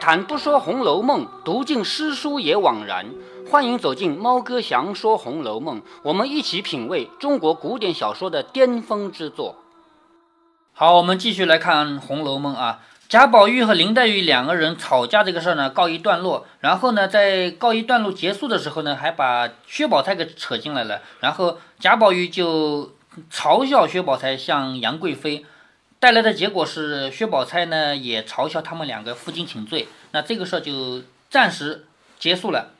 谈不说《红楼梦》，读尽诗书也枉然。欢迎走进猫哥祥说《红楼梦》，我们一起品味中国古典小说的巅峰之作。好，我们继续来看《红楼梦》啊。贾宝玉和林黛玉两个人吵架这个事儿呢，告一段落。然后呢，在告一段落结束的时候呢，还把薛宝钗给扯进来了。然后贾宝玉就嘲笑薛宝钗像杨贵妃。带来的结果是，薛宝钗呢也嘲笑他们两个负荆请罪，那这个事儿就暂时结束了。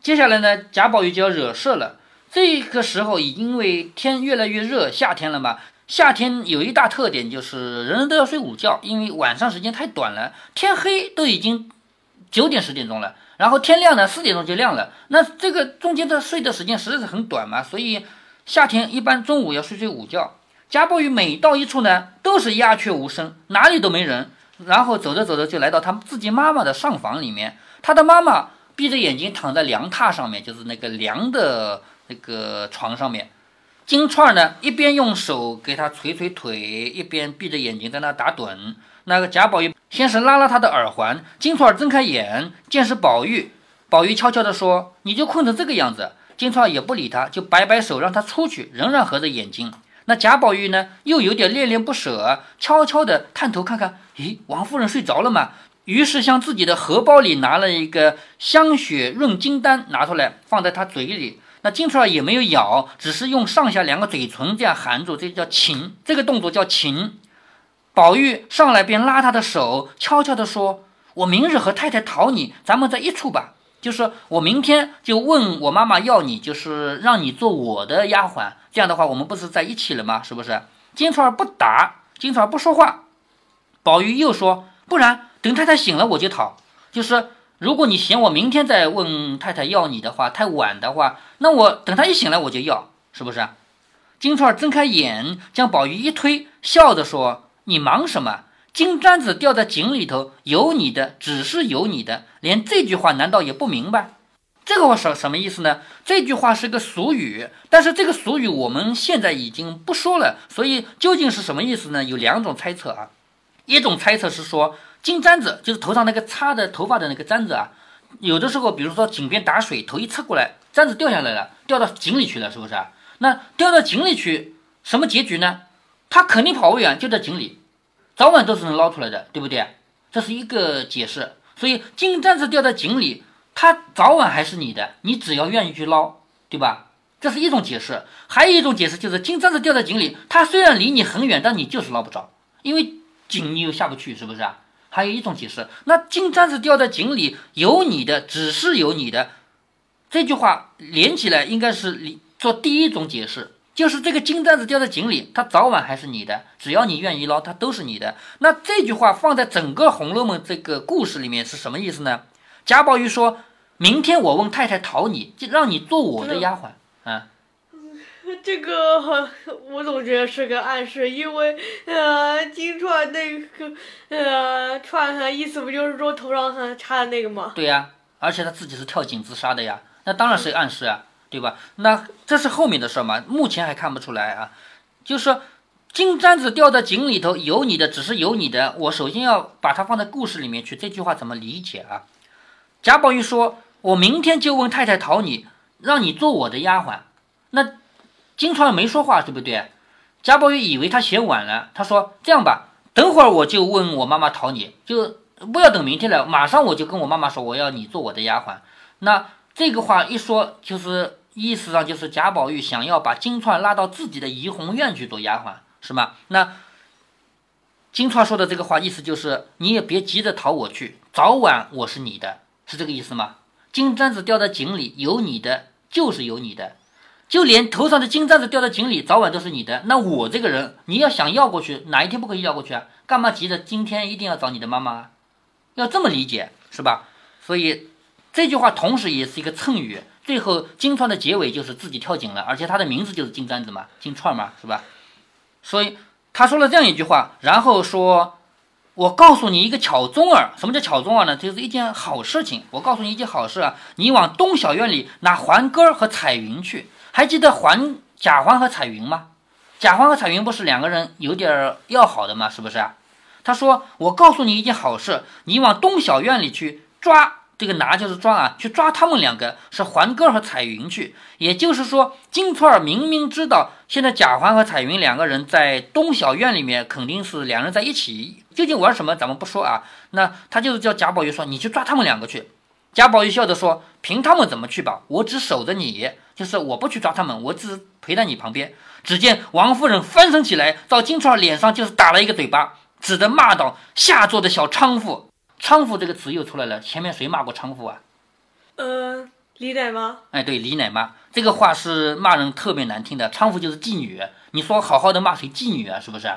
接下来呢，贾宝玉就要惹事了。这个时候已，因为天越来越热，夏天了嘛。夏天有一大特点就是人人都要睡午觉，因为晚上时间太短了，天黑都已经九点十点钟了，然后天亮呢四点钟就亮了。那这个中间的睡的时间实在是很短嘛，所以夏天一般中午要睡睡午觉。贾宝玉每到一处呢，都是鸦雀无声，哪里都没人。然后走着走着，就来到他们自己妈妈的上房里面。他的妈妈闭着眼睛躺在凉榻上面，就是那个凉的那个床上面。金钏呢，一边用手给他捶捶腿，一边闭着眼睛在那打盹。那个贾宝玉先是拉拉他的耳环，金钏睁开眼，见是宝玉。宝玉悄悄地说：“你就困成这个样子。”金钏也不理他，就摆摆手让他出去，仍然合着眼睛。那贾宝玉呢，又有点恋恋不舍，悄悄地探头看看，咦，王夫人睡着了吗？于是向自己的荷包里拿了一个香雪润金丹，拿出来放在她嘴里。那金钏儿也没有咬，只是用上下两个嘴唇这样含住，这叫擒。这个动作叫擒。宝玉上来便拉她的手，悄悄地说：“我明日和太太讨你，咱们在一处吧。就是我明天就问我妈妈要你，就是让你做我的丫鬟。”这样的话，我们不是在一起了吗？是不是？金钏儿不答，金钏儿不说话。宝玉又说：“不然等太太醒了，我就讨。就是如果你嫌我明天再问太太要你的话太晚的话，那我等她一醒来我就要，是不是？”金钏儿睁开眼，将宝玉一推，笑着说：“你忙什么？金簪子掉在井里头，有你的，只是有你的，连这句话难道也不明白？”这个话什什么意思呢？这句话是个俗语，但是这个俗语我们现在已经不说了，所以究竟是什么意思呢？有两种猜测啊。一种猜测是说，金簪子就是头上那个插的头发的那个簪子啊，有的时候，比如说井边打水，头一侧过来，簪子掉下来了，掉到井里去了，是不是啊？那掉到井里去，什么结局呢？他肯定跑不远，就在井里，早晚都是能捞出来的，对不对？这是一个解释。所以金簪子掉在井里。它早晚还是你的，你只要愿意去捞，对吧？这是一种解释。还有一种解释就是金簪子掉在井里，它虽然离你很远，但你就是捞不着，因为井你又下不去，是不是啊？还有一种解释，那金簪子掉在井里，有你的，只是有你的。这句话连起来应该是做第一种解释，就是这个金簪子掉在井里，它早晚还是你的，只要你愿意捞，它都是你的。那这句话放在整个《红楼梦》这个故事里面是什么意思呢？贾宝玉说：“明天我问太太讨你，就让你做我的丫鬟。”啊，这个我总觉得是个暗示，因为呃，金钏那个呃串上意思不就是说头上插的那个吗？对呀，而且他自己是跳井自杀的呀，那当然是暗示啊，对吧？那这是后面的事嘛，目前还看不出来啊。就是说，金簪子掉在井里头，有你的，只是有你的。我首先要把它放在故事里面去，这句话怎么理解啊？贾宝玉说：“我明天就问太太讨你，让你做我的丫鬟。”那金钏没说话，对不对？贾宝玉以为他嫌晚了，他说：“这样吧，等会儿我就问我妈妈讨你，就不要等明天了，马上我就跟我妈妈说，我要你做我的丫鬟。”那这个话一说，就是意思上就是贾宝玉想要把金钏拉到自己的怡红院去做丫鬟，是吗？那金钏说的这个话，意思就是你也别急着讨我去，早晚我是你的。是这个意思吗？金簪子掉在井里，有你的就是有你的，就连头上的金簪子掉在井里，早晚都是你的。那我这个人，你要想要过去，哪一天不可以要过去啊？干嘛急着今天一定要找你的妈妈？要这么理解是吧？所以这句话同时也是一个衬语。最后金钏的结尾就是自己跳井了，而且他的名字就是金簪子嘛，金钏嘛，是吧？所以他说了这样一句话，然后说。我告诉你一个巧中儿，什么叫巧中儿呢？就是一件好事情。我告诉你一件好事啊，你往东小院里拿环根儿和彩云去。还记得环贾环和彩云吗？贾环和彩云不是两个人有点要好的吗？是不是啊？他说：“我告诉你一件好事，你往东小院里去抓。”这个拿就是抓啊，去抓他们两个是环哥和彩云去。也就是说，金钏儿明明知道现在贾环和彩云两个人在东小院里面肯定是两人在一起，究竟玩什么咱们不说啊。那他就是叫贾宝玉说：“你去抓他们两个去。”贾宝玉笑着说：“凭他们怎么去吧，我只守着你，就是我不去抓他们，我只陪在你旁边。”只见王夫人翻身起来，到金钏儿脸上就是打了一个嘴巴，指着骂道：“下作的小娼妇！”娼妇这个词又出来了，前面谁骂过娼妇啊？呃，李奶妈。哎，对，李奶妈这个话是骂人特别难听的，娼妇就是妓女。你说好好的骂谁妓女啊？是不是？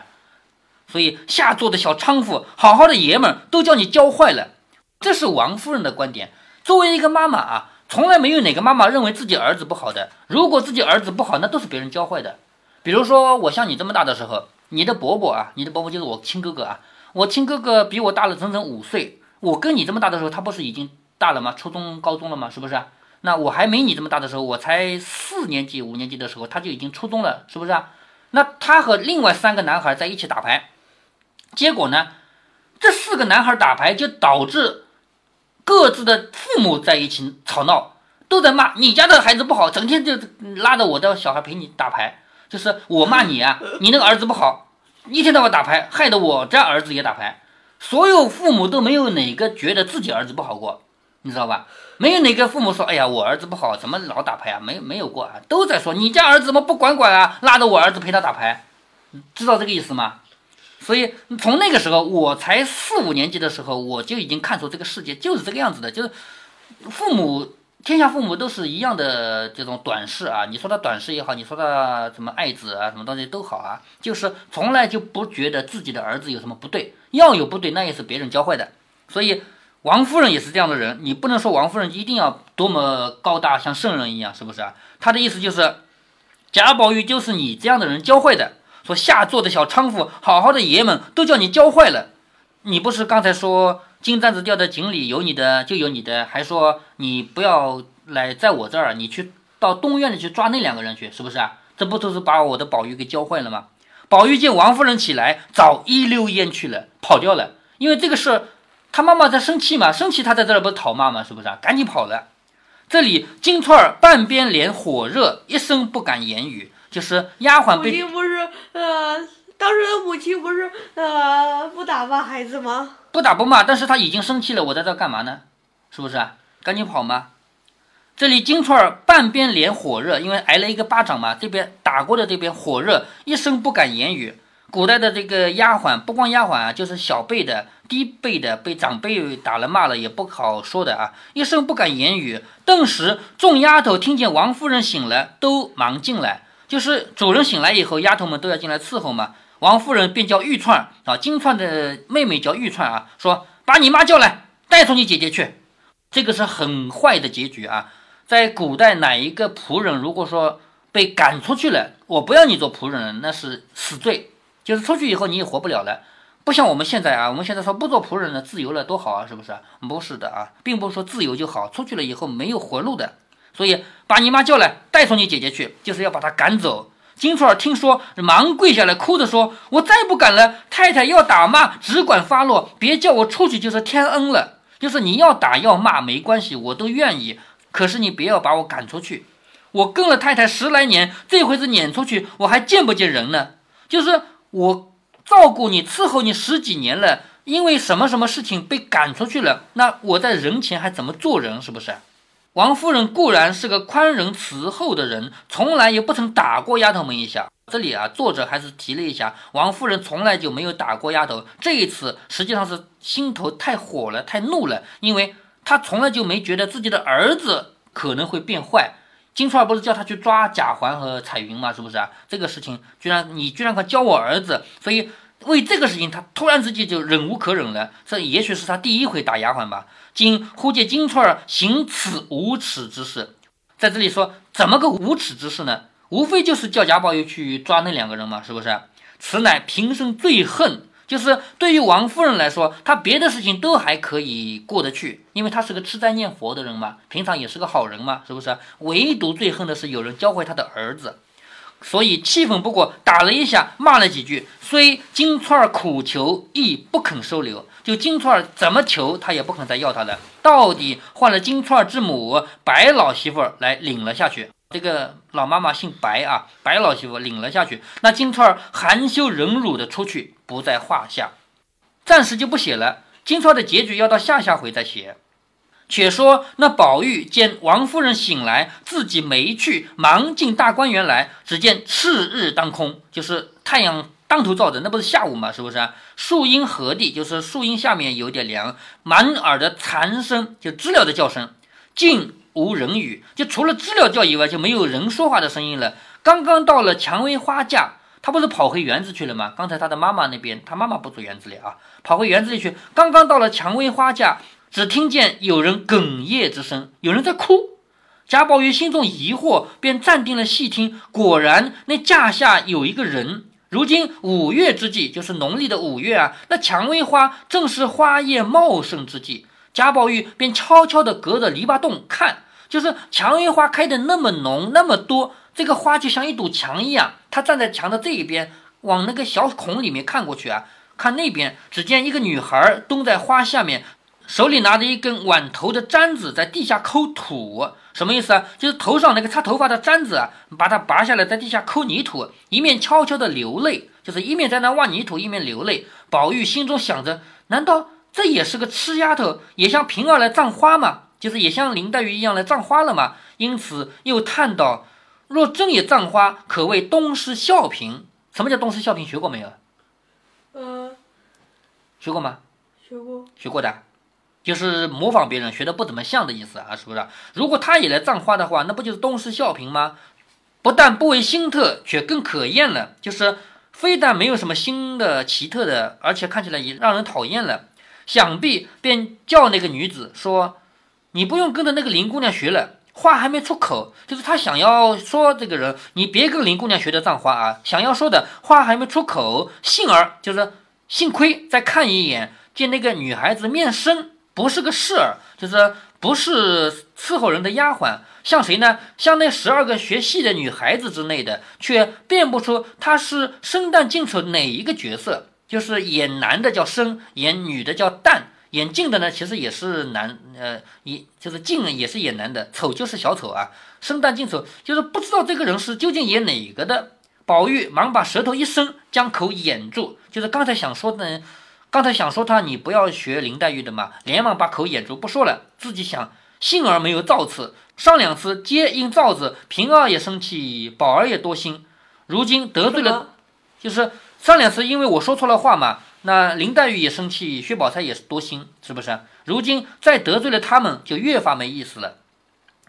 所以下作的小娼妇，好好的爷们都叫你教坏了。这是王夫人的观点。作为一个妈妈啊，从来没有哪个妈妈认为自己儿子不好的。如果自己儿子不好，那都是别人教坏的。比如说我像你这么大的时候，你的伯伯啊，你的伯伯就是我亲哥哥啊。我亲哥哥比我大了整整五岁，我跟你这么大的时候，他不是已经大了吗？初中、高中了吗？是不是？那我还没你这么大的时候，我才四年级、五年级的时候，他就已经初中了，是不是？那他和另外三个男孩在一起打牌，结果呢，这四个男孩打牌就导致各自的父母在一起吵闹，都在骂你家的孩子不好，整天就拉着我的小孩陪你打牌，就是我骂你啊，你那个儿子不好。一天到晚打牌，害得我家儿子也打牌。所有父母都没有哪个觉得自己儿子不好过，你知道吧？没有哪个父母说：“哎呀，我儿子不好，怎么老打牌啊？”没没有过啊，都在说：“你家儿子怎么不管管啊？拉着我儿子陪他打牌，知道这个意思吗？”所以从那个时候，我才四五年级的时候，我就已经看出这个世界就是这个样子的，就是父母。天下父母都是一样的这种短视啊！你说他短视也好，你说他什么爱子啊，什么东西都好啊，就是从来就不觉得自己的儿子有什么不对，要有不对那也是别人教坏的。所以王夫人也是这样的人，你不能说王夫人一定要多么高大，像圣人一样，是不是啊？他的意思就是贾宝玉就是你这样的人教坏的，说下作的小娼妇，好好的爷们都叫你教坏了。你不是刚才说？金簪子掉在井里，有你的就有你的，还说你不要来在我这儿，你去到东院里去抓那两个人去，是不是啊？这不都是把我的宝玉给教坏了吗？宝玉见王夫人起来，早一溜烟去了，跑掉了。因为这个事，他妈妈在生气嘛，生气他在这儿不是讨骂嘛，是不是啊？赶紧跑了。这里金钏儿半边脸火热，一声不敢言语，就是丫鬟被。不是呃，当时的母亲不是呃不打骂孩子吗？不打不骂，但是他已经生气了，我在这干嘛呢？是不是啊？赶紧跑吗？这里金钏儿半边脸火热，因为挨了一个巴掌嘛，这边打过的这边火热，一声不敢言语。古代的这个丫鬟，不光丫鬟啊，就是小辈的、低辈的，被长辈打了骂了也不好说的啊，一声不敢言语。顿时众丫头听见王夫人醒了，都忙进来，就是主人醒来以后，丫头们都要进来伺候嘛。王夫人便叫玉钏啊，金钏的妹妹叫玉钏啊，说把你妈叫来，带出你姐姐去。这个是很坏的结局啊！在古代，哪一个仆人如果说被赶出去了，我不要你做仆人，那是死罪，就是出去以后你也活不了了。不像我们现在啊，我们现在说不做仆人了，自由了多好啊，是不是？不是的啊，并不是说自由就好，出去了以后没有活路的。所以把你妈叫来，带出你姐姐去，就是要把她赶走。金钏儿听说，忙跪下来，哭着说：“我再不敢了，太太要打骂，只管发落，别叫我出去，就是天恩了。就是你要打要骂没关系，我都愿意。可是你别要把我赶出去。我跟了太太十来年，这回子撵出去，我还见不见人呢？就是我照顾你、伺候你十几年了，因为什么什么事情被赶出去了，那我在人前还怎么做人？是不是？”王夫人固然是个宽仁慈厚的人，从来也不曾打过丫头们一下。这里啊，作者还是提了一下，王夫人从来就没有打过丫头。这一次实际上是心头太火了，太怒了，因为她从来就没觉得自己的儿子可能会变坏。金钏儿不是叫他去抓贾环和彩云吗？是不是啊？这个事情居然你居然敢教我儿子，所以。为这个事情，他突然之间就忍无可忍了。这也许是他第一回打丫鬟吧。今忽见金钏儿行此无耻之事，在这里说怎么个无耻之事呢？无非就是叫贾宝玉去抓那两个人嘛，是不是？此乃平生最恨，就是对于王夫人来说，她别的事情都还可以过得去，因为她是个吃斋念佛的人嘛，平常也是个好人嘛，是不是？唯独最恨的是有人教会她的儿子。所以气愤不过，打了一下，骂了几句。虽金钏儿苦求，亦不肯收留。就金钏儿怎么求，他也不肯再要他了。到底换了金钏儿之母白老媳妇来领了下去。这个老妈妈姓白啊，白老媳妇领了下去。那金钏儿含羞忍辱的出去，不在话下。暂时就不写了。金钏的结局要到下下回再写。且说那宝玉见王夫人醒来，自己没去，忙进大观园来。只见赤日当空，就是太阳当头照着，那不是下午吗？是不是？树荫何地，就是树荫下面有点凉。满耳的蝉声，就知了的叫声，静无人语，就除了知了叫以外，就没有人说话的声音了。刚刚到了蔷薇花架，他不是跑回园子去了吗？刚才他的妈妈那边，他妈妈不住园子里啊，跑回园子里去。刚刚到了蔷薇花架。只听见有人哽咽之声，有人在哭。贾宝玉心中疑惑，便站定了细听。果然，那架下有一个人。如今五月之际，就是农历的五月啊，那蔷薇花正是花叶茂盛之际。贾宝玉便悄悄地隔着篱笆洞看，就是蔷薇花开得那么浓那么多，这个花就像一堵墙一样。他站在墙的这一边，往那个小孔里面看过去啊，看那边，只见一个女孩蹲在花下面。手里拿着一根碗头的簪子，在地下抠土，什么意思啊？就是头上那个擦头发的簪子啊，把它拔下来，在地下抠泥土，一面悄悄的流泪，就是一面在那挖泥土，一面流泪。宝玉心中想着，难道这也是个痴丫头，也像平儿来葬花吗？就是也像林黛玉一样来葬花了吗？因此又叹道：若真也葬花，可谓东施效颦。什么叫东施效颦？学过没有？呃，学过吗？学过。学过的。就是模仿别人学的不怎么像的意思啊，是不是？如果他也来葬花的话，那不就是东施效颦吗？不但不为新特，却更可厌了。就是非但没有什么新的奇特的，而且看起来也让人讨厌了。想必便叫那个女子说：“你不用跟着那个林姑娘学了。”话还没出口，就是他想要说这个人，你别跟林姑娘学的葬花啊。想要说的话还没出口，幸而就是幸亏再看一眼，见那个女孩子面生。不是个侍儿，就是不是伺候人的丫鬟，像谁呢？像那十二个学戏的女孩子之类的，却辨不出她是生旦净丑哪一个角色。就是演男的叫生，演女的叫旦，演净的呢，其实也是男，呃，也就是净也是演男的，丑就是小丑啊。生旦净丑，就是不知道这个人是究竟演哪个的。宝玉忙把舌头一伸，将口掩住，就是刚才想说的。刚才想说他，你不要学林黛玉的嘛，连忙把口掩住不说了。自己想，幸而没有造次，上两次皆因造字，平儿也生气，宝儿也多心。如今得罪了，就是上两次因为我说错了话嘛，那林黛玉也生气，薛宝钗也是多心，是不是？如今再得罪了他们，就越发没意思了。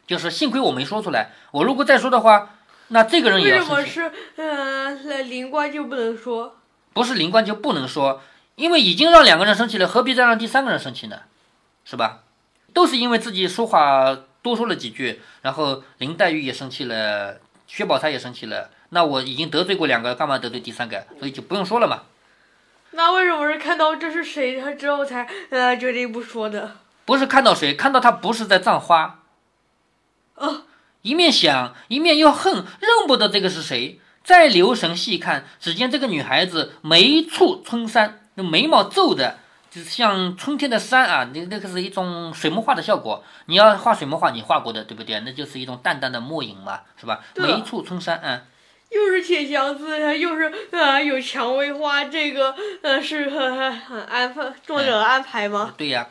就是幸亏我没说出来，我如果再说的话，那这个人也。为什么是呃灵官就不能说？不是灵官就不能说。因为已经让两个人生气了，何必再让第三个人生气呢？是吧？都是因为自己说话多说了几句，然后林黛玉也生气了，薛宝钗也生气了。那我已经得罪过两个，干嘛得罪第三个？所以就不用说了嘛。那为什么是看到这是谁他之后才呃决定不说的？不是看到谁，看到他不是在葬花。哦，一面想，一面又恨，认不得这个是谁。再留神细看，只见这个女孩子眉蹙春山。那眉毛皱的，就是像春天的山啊，那那个是一种水墨画的效果。你要画水墨画，你画过的对不对？那就是一种淡淡的墨影嘛，是吧？眉处春山，嗯。又是铁箱子，又是啊，有蔷薇花，这个呃是很很安排作者安排吗？对呀。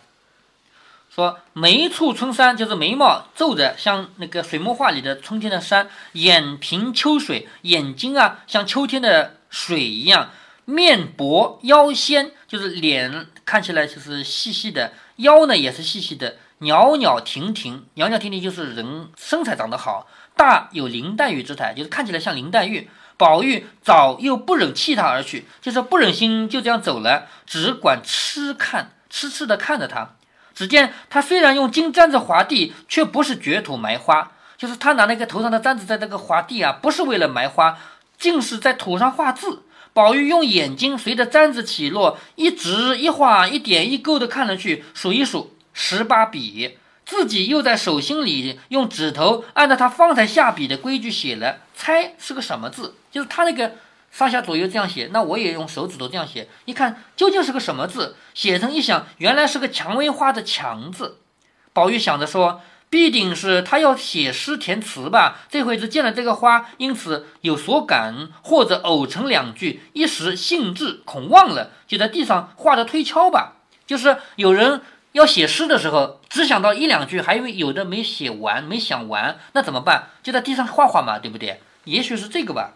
说眉处春山，就是眉毛皱着，像那个水墨画里的春天的山；眼平秋水，眼睛啊像秋天的水一样。面薄腰纤，就是脸看起来就是细细的，腰呢也是细细的，袅袅婷婷，袅袅婷婷就是人身材长得好，大有林黛玉之态，就是看起来像林黛玉。宝玉早又不忍弃她而去，就是不忍心就这样走了，只管痴看，痴痴的看着她。只见他虽然用金簪子划地，却不是掘土埋花，就是他拿那个头上的簪子在那个划地啊，不是为了埋花，竟是在土上画字。宝玉用眼睛随着簪子起落，一直一画一点一勾的看了去，数一数十八笔，自己又在手心里用指头按照他方才下笔的规矩写了，猜是个什么字？就是他那个上下左右这样写，那我也用手指头这样写，一看究竟是个什么字？写成一想，原来是个蔷薇花的“蔷”字。宝玉想着说。必定是他要写诗填词吧？这会子见了这个花，因此有所感，或者偶成两句，一时兴致恐忘了，就在地上画着推敲吧。就是有人要写诗的时候，只想到一两句，还以为有的没写完，没想完，那怎么办？就在地上画画嘛，对不对？也许是这个吧。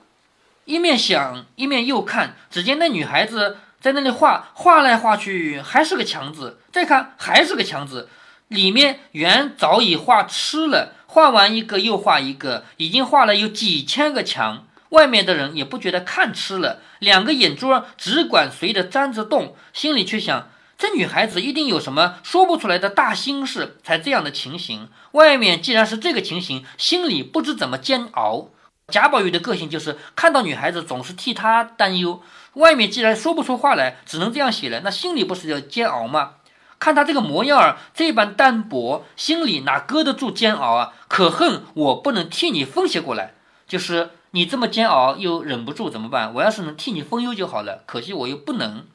一面想，一面又看，只见那女孩子在那里画，画来画去还是个强字，再看还是个强字。里面原早已画吃了，画完一个又画一个，已经画了有几千个墙。外面的人也不觉得看吃了，两个眼珠只管随着粘着动，心里却想：这女孩子一定有什么说不出来的大心事，才这样的情形。外面既然是这个情形，心里不知怎么煎熬。贾宝玉的个性就是看到女孩子总是替她担忧，外面既然说不出话来，只能这样写了，那心里不是要煎熬吗？看他这个模样儿，这般单薄，心里哪搁得住煎熬啊？可恨我不能替你分析过来，就是你这么煎熬又忍不住怎么办？我要是能替你分忧就好了，可惜我又不能。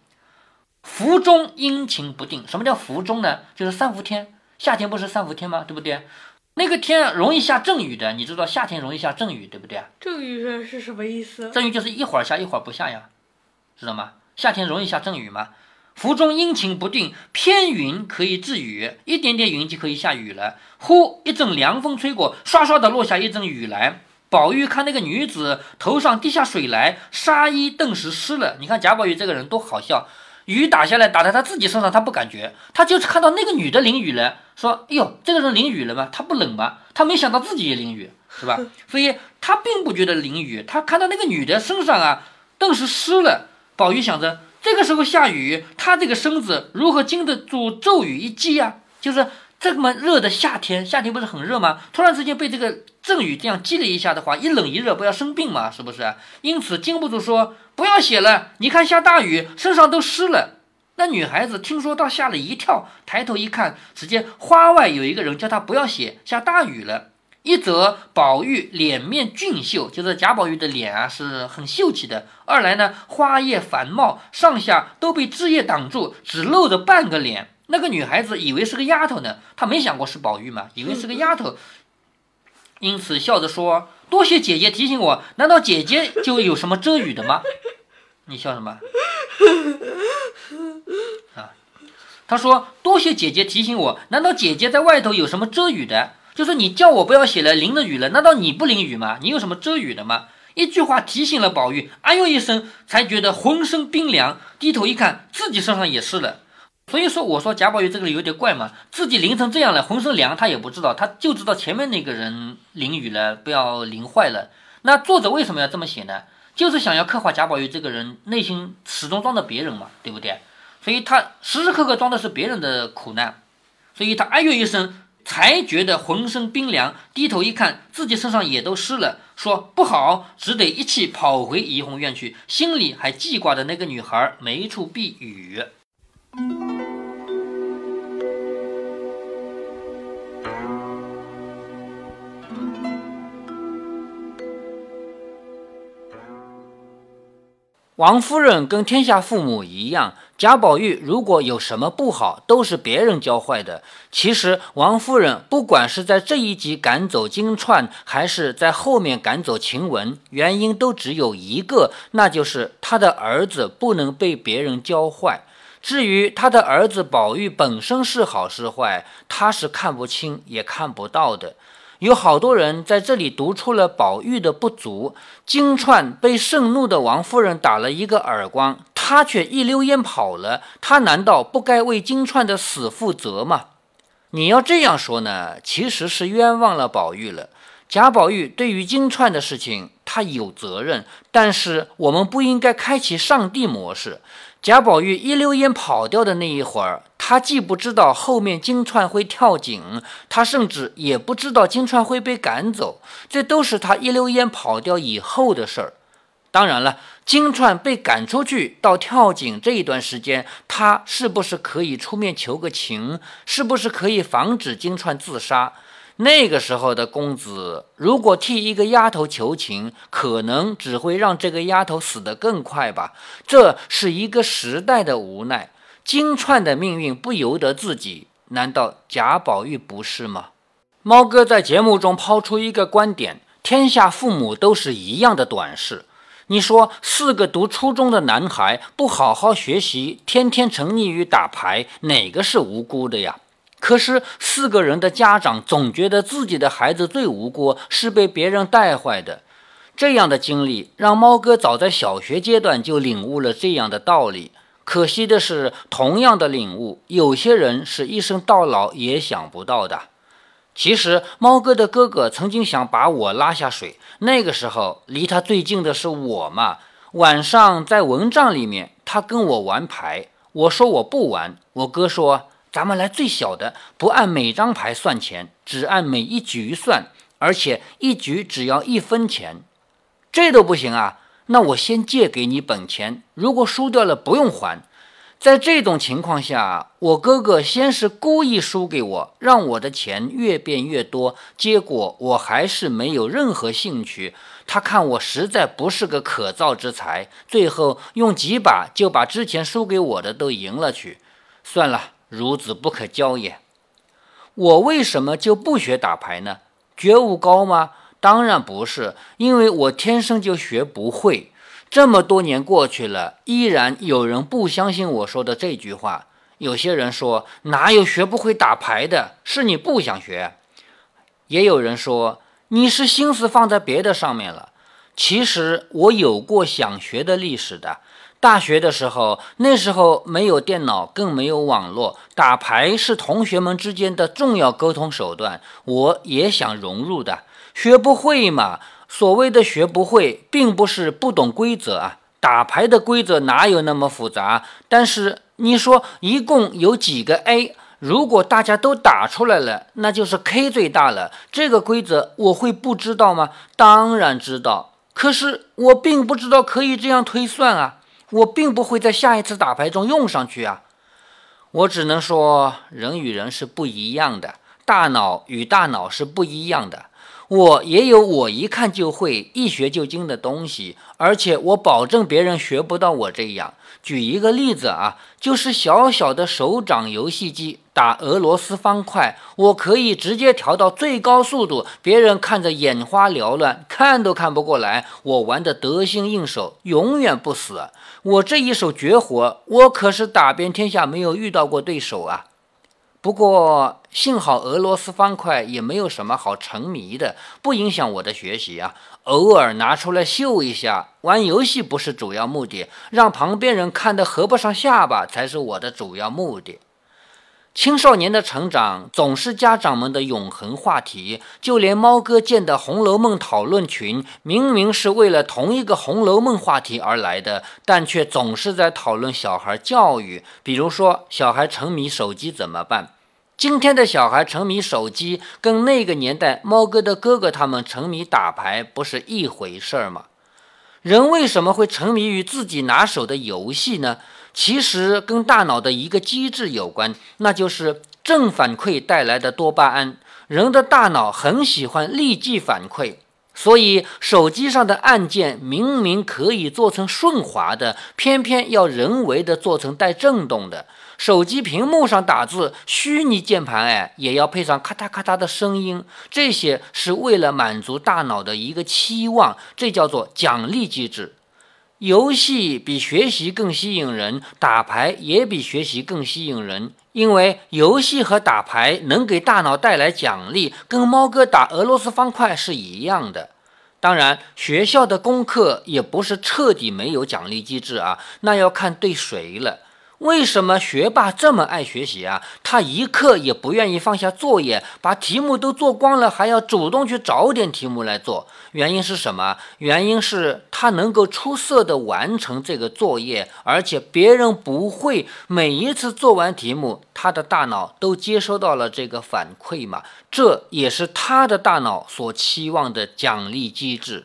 伏中阴晴不定，什么叫伏中呢？就是三伏天，夏天不是三伏天吗？对不对？那个天容易下阵雨的，你知道夏天容易下阵雨，对不对啊？阵雨是什么意思？阵雨就是一会儿下一会儿不下呀，知道吗？夏天容易下阵雨吗？福中阴晴不定，偏云可以致雨，一点点云就可以下雨了。忽一阵凉风吹过，唰唰的落下一阵雨来。宝玉看那个女子头上滴下水来，纱衣顿时湿了。你看贾宝玉这个人多好笑，雨打下来打在他自己身上，他不感觉，他就是看到那个女的淋雨了，说：“哎呦，这个人淋雨了吗？他不冷吗？”他没想到自己也淋雨，是吧？所以他并不觉得淋雨，他看到那个女的身上啊，顿时湿了。宝玉想着。这个时候下雨，他这个身子如何经得住骤雨一击呀？就是这么热的夏天，夏天不是很热吗？突然之间被这个阵雨这样击了一下的话，一冷一热，不要生病嘛，是不是？因此经不住说不要写了。你看下大雨，身上都湿了。那女孩子听说到吓了一跳，抬头一看，只见花外有一个人叫她不要写，下大雨了。一则宝玉脸面俊秀，就是贾宝玉的脸啊是很秀气的；二来呢，花叶繁茂，上下都被枝叶挡住，只露着半个脸。那个女孩子以为是个丫头呢，她没想过是宝玉嘛，以为是个丫头，因此笑着说：“多谢姐姐提醒我，难道姐姐就有什么遮雨的吗？”你笑什么？啊？他说：“多谢姐姐提醒我，难道姐姐在外头有什么遮雨的？”就是你叫我不要写了，淋了雨了，难道你不淋雨吗？你有什么遮雨的吗？一句话提醒了宝玉，哎呦一声，才觉得浑身冰凉，低头一看，自己身上也湿了。所以说，我说贾宝玉这个人有点怪嘛，自己淋成这样了，浑身凉，他也不知道，他就知道前面那个人淋雨了，不要淋坏了。那作者为什么要这么写呢？就是想要刻画贾宝玉这个人内心始终装着别人嘛，对不对？所以他时时刻刻装的是别人的苦难，所以他哎呦一声。才觉得浑身冰凉，低头一看，自己身上也都湿了，说不好，只得一气跑回怡红院去，心里还记挂着那个女孩没处避雨。王夫人跟天下父母一样，贾宝玉如果有什么不好，都是别人教坏的。其实王夫人不管是在这一集赶走金钏，还是在后面赶走晴雯，原因都只有一个，那就是她的儿子不能被别人教坏。至于她的儿子宝玉本身是好是坏，她是看不清也看不到的。有好多人在这里读出了宝玉的不足。金钏被盛怒的王夫人打了一个耳光，他却一溜烟跑了。他难道不该为金钏的死负责吗？你要这样说呢，其实是冤枉了宝玉了。贾宝玉对于金钏的事情，他有责任，但是我们不应该开启上帝模式。贾宝玉一溜烟跑掉的那一会儿，他既不知道后面金钏会跳井，他甚至也不知道金钏会被赶走，这都是他一溜烟跑掉以后的事儿。当然了，金串被赶出去到跳井这一段时间，他是不是可以出面求个情？是不是可以防止金串自杀？那个时候的公子，如果替一个丫头求情，可能只会让这个丫头死得更快吧。这是一个时代的无奈。金钏的命运不由得自己，难道贾宝玉不是吗？猫哥在节目中抛出一个观点：天下父母都是一样的短视。你说四个读初中的男孩不好好学习，天天沉溺于打牌，哪个是无辜的呀？可是四个人的家长总觉得自己的孩子最无辜，是被别人带坏的。这样的经历让猫哥早在小学阶段就领悟了这样的道理。可惜的是，同样的领悟，有些人是一生到老也想不到的。其实，猫哥的哥哥曾经想把我拉下水。那个时候，离他最近的是我嘛。晚上在蚊帐里面，他跟我玩牌。我说我不玩。我哥说：“咱们来最小的，不按每张牌算钱，只按每一局算，而且一局只要一分钱。”这都不行啊！那我先借给你本钱，如果输掉了不用还。在这种情况下，我哥哥先是故意输给我，让我的钱越变越多。结果我还是没有任何兴趣。他看我实在不是个可造之材，最后用几把就把之前输给我的都赢了去。算了，孺子不可教也。我为什么就不学打牌呢？觉悟高吗？当然不是，因为我天生就学不会。这么多年过去了，依然有人不相信我说的这句话。有些人说哪有学不会打牌的，是你不想学。也有人说你是心思放在别的上面了。其实我有过想学的历史的。大学的时候，那时候没有电脑，更没有网络，打牌是同学们之间的重要沟通手段。我也想融入的，学不会嘛。所谓的学不会，并不是不懂规则啊。打牌的规则哪有那么复杂？但是你说一共有几个 A？如果大家都打出来了，那就是 K 最大了。这个规则我会不知道吗？当然知道。可是我并不知道可以这样推算啊。我并不会在下一次打牌中用上去啊。我只能说，人与人是不一样的，大脑与大脑是不一样的。我也有我一看就会、一学就精的东西，而且我保证别人学不到我这样。举一个例子啊，就是小小的手掌游戏机打俄罗斯方块，我可以直接调到最高速度，别人看着眼花缭乱，看都看不过来。我玩的得心应手，永远不死。我这一手绝活，我可是打遍天下没有遇到过对手啊。不过幸好俄罗斯方块也没有什么好沉迷的，不影响我的学习啊。偶尔拿出来秀一下，玩游戏不是主要目的，让旁边人看得合不上下巴才是我的主要目的。青少年的成长总是家长们的永恒话题，就连猫哥建的《红楼梦》讨论群，明明是为了同一个《红楼梦》话题而来的，但却总是在讨论小孩教育，比如说小孩沉迷手机怎么办？今天的小孩沉迷手机，跟那个年代猫哥的哥哥他们沉迷打牌不是一回事儿吗？人为什么会沉迷于自己拿手的游戏呢？其实跟大脑的一个机制有关，那就是正反馈带来的多巴胺。人的大脑很喜欢立即反馈，所以手机上的按键明明可以做成顺滑的，偏偏要人为的做成带震动的。手机屏幕上打字，虚拟键盘哎，也要配上咔嗒咔嗒的声音。这些是为了满足大脑的一个期望，这叫做奖励机制。游戏比学习更吸引人，打牌也比学习更吸引人，因为游戏和打牌能给大脑带来奖励，跟猫哥打俄罗斯方块是一样的。当然，学校的功课也不是彻底没有奖励机制啊，那要看对谁了。为什么学霸这么爱学习啊？他一刻也不愿意放下作业，把题目都做光了，还要主动去找点题目来做。原因是什么？原因是他能够出色的完成这个作业，而且别人不会。每一次做完题目，他的大脑都接收到了这个反馈嘛？这也是他的大脑所期望的奖励机制。